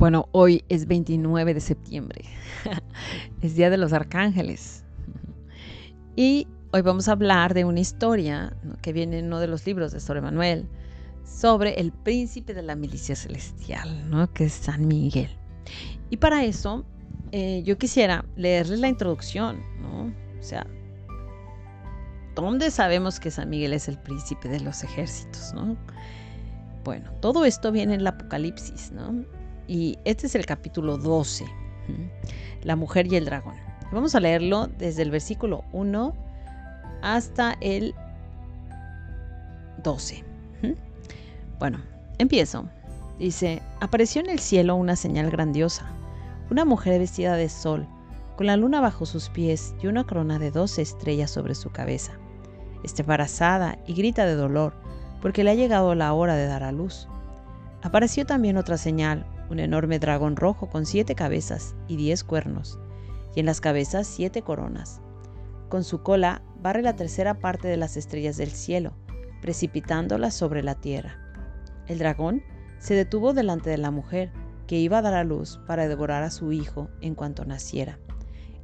Bueno, hoy es 29 de septiembre. es Día de los Arcángeles. Y hoy vamos a hablar de una historia que viene en uno de los libros de Sor Manuel sobre el príncipe de la milicia celestial, ¿no? que es San Miguel. Y para eso eh, yo quisiera leerles la introducción, ¿no? O sea, ¿dónde sabemos que San Miguel es el príncipe de los ejércitos, ¿no? Bueno, todo esto viene en el Apocalipsis, ¿no? Y este es el capítulo 12, la mujer y el dragón. Vamos a leerlo desde el versículo 1 hasta el 12. Bueno, empiezo. Dice, apareció en el cielo una señal grandiosa, una mujer vestida de sol, con la luna bajo sus pies y una corona de doce estrellas sobre su cabeza. Está embarazada y grita de dolor, porque le ha llegado la hora de dar a luz. Apareció también otra señal, un enorme dragón rojo con siete cabezas y diez cuernos, y en las cabezas siete coronas. Con su cola barre la tercera parte de las estrellas del cielo, precipitándolas sobre la tierra. El dragón se detuvo delante de la mujer, que iba a dar a luz para devorar a su hijo en cuanto naciera.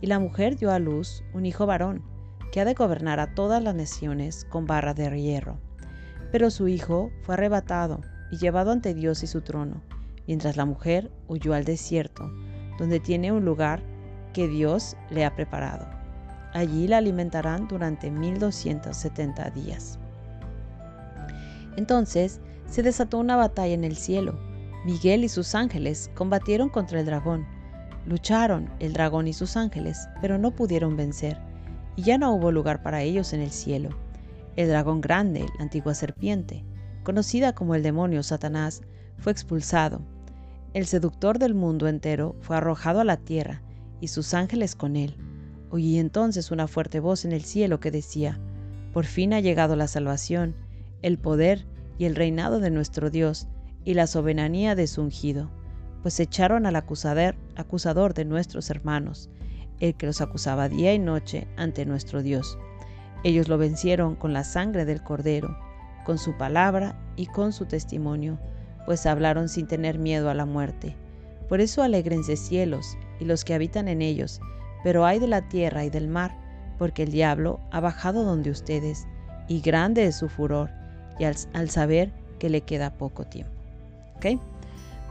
Y la mujer dio a luz un hijo varón, que ha de gobernar a todas las naciones con barra de hierro. Pero su hijo fue arrebatado y llevado ante Dios y su trono mientras la mujer huyó al desierto, donde tiene un lugar que Dios le ha preparado. Allí la alimentarán durante 1270 días. Entonces se desató una batalla en el cielo. Miguel y sus ángeles combatieron contra el dragón. Lucharon el dragón y sus ángeles, pero no pudieron vencer, y ya no hubo lugar para ellos en el cielo. El dragón grande, la antigua serpiente, conocida como el demonio Satanás, fue expulsado. El seductor del mundo entero fue arrojado a la tierra y sus ángeles con él. Oí entonces una fuerte voz en el cielo que decía, Por fin ha llegado la salvación, el poder y el reinado de nuestro Dios y la soberanía de su ungido, pues echaron al acusador, acusador de nuestros hermanos, el que los acusaba día y noche ante nuestro Dios. Ellos lo vencieron con la sangre del cordero, con su palabra y con su testimonio pues hablaron sin tener miedo a la muerte. Por eso alegrense cielos y los que habitan en ellos, pero hay de la tierra y del mar, porque el diablo ha bajado donde ustedes, y grande es su furor, y al, saber que le queda poco tiempo.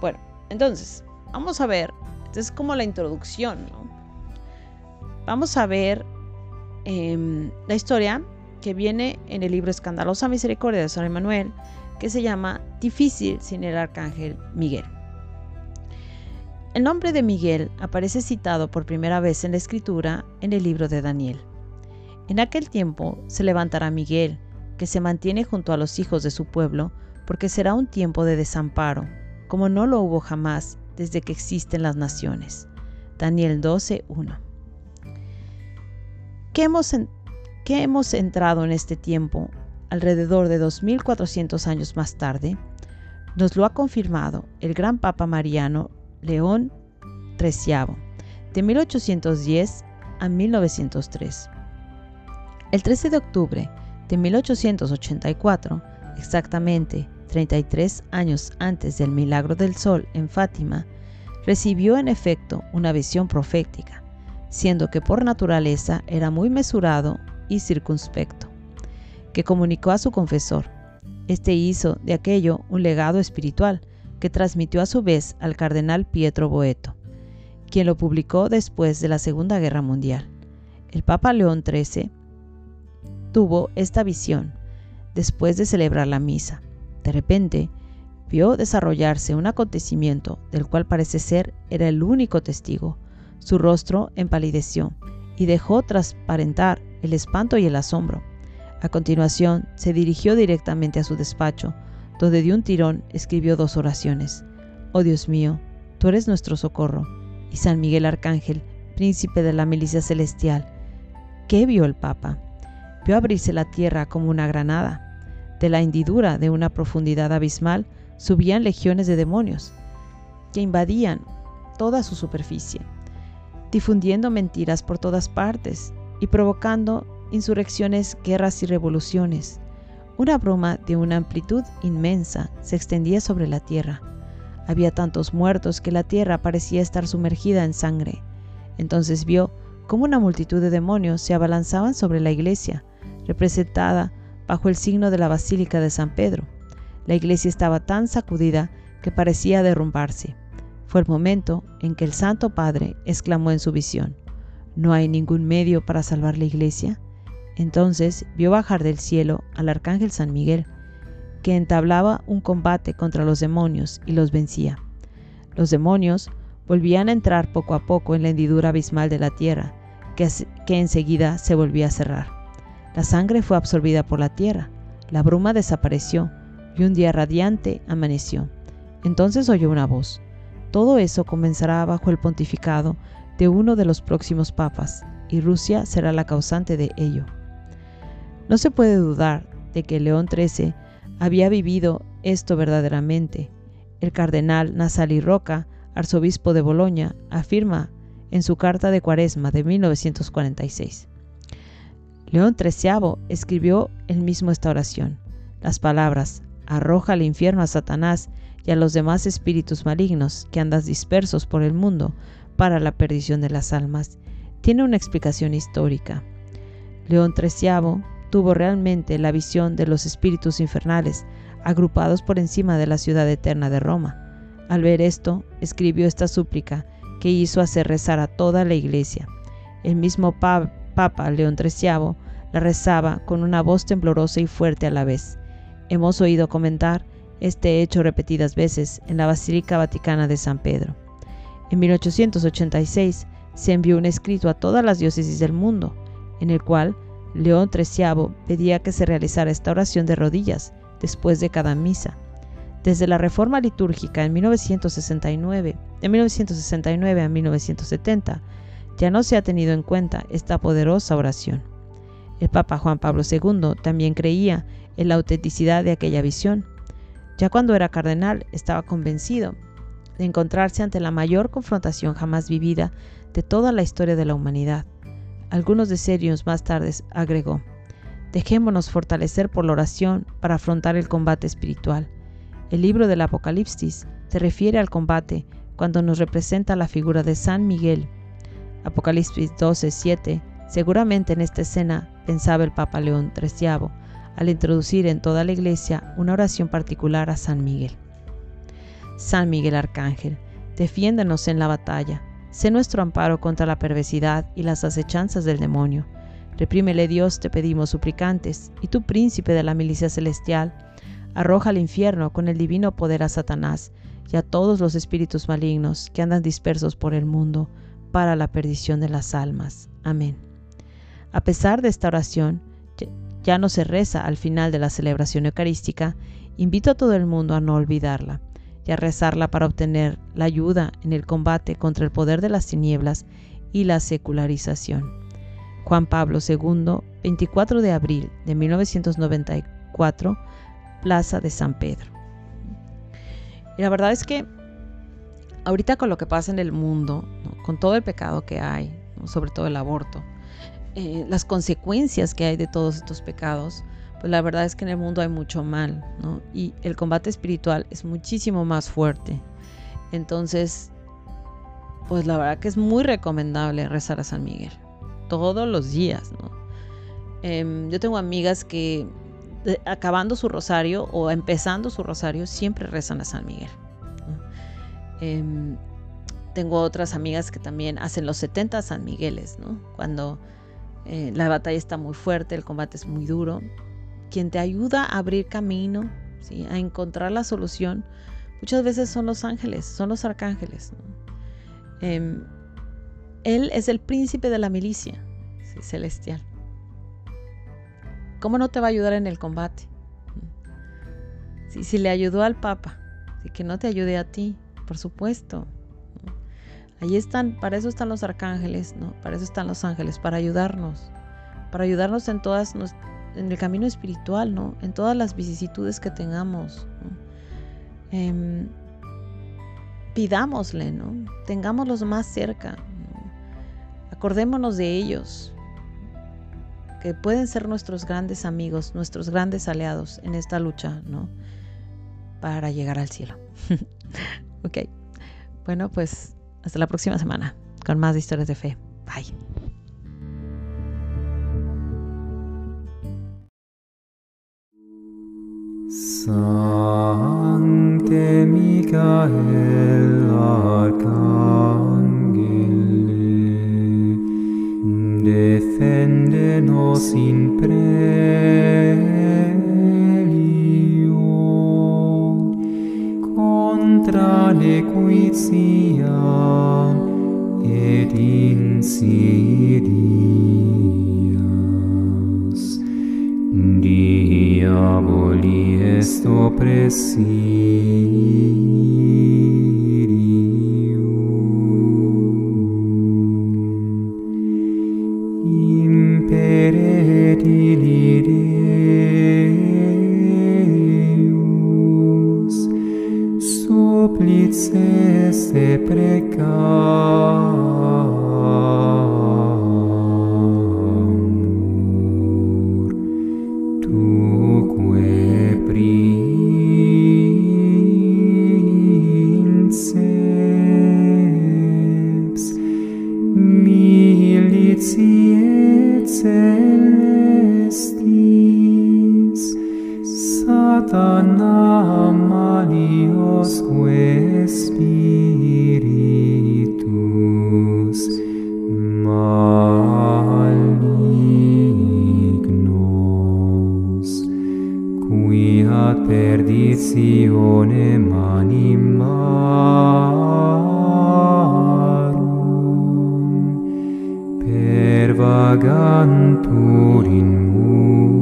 Bueno, entonces, vamos a ver, esta es como la introducción, ¿no? Vamos a ver em, la historia que viene en el libro Escandalosa Misericordia de San Emanuel, que se llama Difícil sin el arcángel Miguel. El nombre de Miguel aparece citado por primera vez en la escritura en el libro de Daniel. En aquel tiempo se levantará Miguel, que se mantiene junto a los hijos de su pueblo, porque será un tiempo de desamparo, como no lo hubo jamás desde que existen las naciones. Daniel 12:1. ¿Qué hemos, ¿Qué hemos entrado en este tiempo alrededor de 2400 años más tarde, nos lo ha confirmado el gran Papa Mariano León XIII, de 1810 a 1903. El 13 de octubre de 1884, exactamente 33 años antes del milagro del sol en Fátima, recibió en efecto una visión profética, siendo que por naturaleza era muy mesurado y circunspecto que comunicó a su confesor. Este hizo de aquello un legado espiritual que transmitió a su vez al cardenal Pietro Boeto, quien lo publicó después de la Segunda Guerra Mundial. El Papa León XIII tuvo esta visión después de celebrar la misa. De repente, vio desarrollarse un acontecimiento del cual parece ser era el único testigo. Su rostro empalideció y dejó transparentar el espanto y el asombro. A continuación, se dirigió directamente a su despacho, donde de un tirón escribió dos oraciones. Oh Dios mío, tú eres nuestro socorro, y San Miguel Arcángel, príncipe de la milicia celestial. ¿Qué vio el Papa? Vio abrirse la tierra como una granada. De la hendidura de una profundidad abismal subían legiones de demonios, que invadían toda su superficie, difundiendo mentiras por todas partes y provocando insurrecciones, guerras y revoluciones. Una broma de una amplitud inmensa se extendía sobre la tierra. Había tantos muertos que la tierra parecía estar sumergida en sangre. Entonces vio cómo una multitud de demonios se abalanzaban sobre la iglesia, representada bajo el signo de la Basílica de San Pedro. La iglesia estaba tan sacudida que parecía derrumbarse. Fue el momento en que el Santo Padre exclamó en su visión, ¿No hay ningún medio para salvar la iglesia? Entonces vio bajar del cielo al arcángel San Miguel, que entablaba un combate contra los demonios y los vencía. Los demonios volvían a entrar poco a poco en la hendidura abismal de la tierra, que, enseguida se volvía a cerrar. La sangre fue absorbida por la tierra, la bruma desapareció y un día radiante amaneció. Entonces oyó una voz. Todo eso comenzará bajo el pontificado de uno de los próximos papas, y Rusia será la causante de ello. No se puede dudar de que León XIII había vivido esto verdaderamente. El cardenal Nazali Roca, arzobispo de Boloña, afirma en su carta de Cuaresma de 1946. León XIII escribió el mismo esta oración. Las palabras, arroja al infierno a Satanás y a los demás espíritus malignos que andas dispersos por el mundo para la perdición de las almas, tiene una explicación histórica. León XIII tuvo realmente la visión de los espíritus infernales agrupados por encima de la ciudad eterna de Roma. Al ver esto, escribió esta súplica que hizo hacer rezar a toda la iglesia. El mismo Papa León XIII la rezaba con una voz temblorosa y fuerte a la vez. Hemos oído comentar este hecho repetidas veces en la Basílica Vaticana de San Pedro. En 1886 se envió un escrito a todas las diócesis del mundo, en el cual León XIII pedía que se realizara esta oración de rodillas después de cada misa. Desde la reforma litúrgica en 1969, de 1969 a 1970, ya no se ha tenido en cuenta esta poderosa oración. El Papa Juan Pablo II también creía en la autenticidad de aquella visión. Ya cuando era cardenal estaba convencido de encontrarse ante la mayor confrontación jamás vivida de toda la historia de la humanidad. Algunos decenios más tarde agregó, dejémonos fortalecer por la oración para afrontar el combate espiritual. El libro del Apocalipsis se refiere al combate cuando nos representa la figura de San Miguel. Apocalipsis 12, 7. Seguramente en esta escena pensaba el Papa León XIII al introducir en toda la iglesia una oración particular a San Miguel. San Miguel Arcángel, defiéndanos en la batalla, sé nuestro amparo contra la perversidad y las acechanzas del demonio. Reprímele Dios, te pedimos suplicantes, y tú, príncipe de la milicia celestial, arroja al infierno con el divino poder a Satanás y a todos los espíritus malignos que andan dispersos por el mundo para la perdición de las almas. Amén. A pesar de esta oración, ya no se reza al final de la celebración eucarística, invito a todo el mundo a no olvidarla y a rezarla para obtener la ayuda en el combate contra el poder de las tinieblas y la secularización. Juan Pablo II, 24 de abril de 1994, Plaza de San Pedro. Y la verdad es que ahorita con lo que pasa en el mundo, con todo el pecado que hay, sobre todo el aborto, eh, las consecuencias que hay de todos estos pecados, pues la verdad es que en el mundo hay mucho mal, ¿no? Y el combate espiritual es muchísimo más fuerte. Entonces, pues la verdad que es muy recomendable rezar a San Miguel todos los días, ¿no? Em, yo tengo amigas que acabando su rosario o empezando su rosario siempre rezan a San Miguel. Em, tengo otras amigas que también hacen los 70 San Migueles, ¿no? Cuando eh, la batalla está muy fuerte, el combate es muy duro. Quien te ayuda a abrir camino, ¿sí? a encontrar la solución, muchas veces son los ángeles, son los arcángeles. Em, él es el príncipe de la milicia celestial. ¿Cómo no te va a ayudar en el combate? Si, si le ayudó al Papa, que no te ayude a ti, por supuesto. Ahí están, para eso están los arcángeles, ¿no? Para eso están los ángeles, para ayudarnos, para ayudarnos en todas, en el camino espiritual, ¿no? En todas las vicisitudes que tengamos. Em, pidámosle, ¿no? Tengámoslos más cerca. Acordémonos de ellos, que pueden ser nuestros grandes amigos, nuestros grandes aliados en esta lucha, ¿no? Para llegar al cielo. Ok. Bueno, pues hasta la próxima semana con más historias de fe. Bye. Sancte Michael Arcangele, defende nos in prelio contra nequitiam et insidiam. diaboli est oppressi. spezie celestis satana maliosque spiritus malignos qui ad perditionem animae per vagantur in mundo.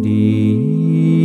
Divina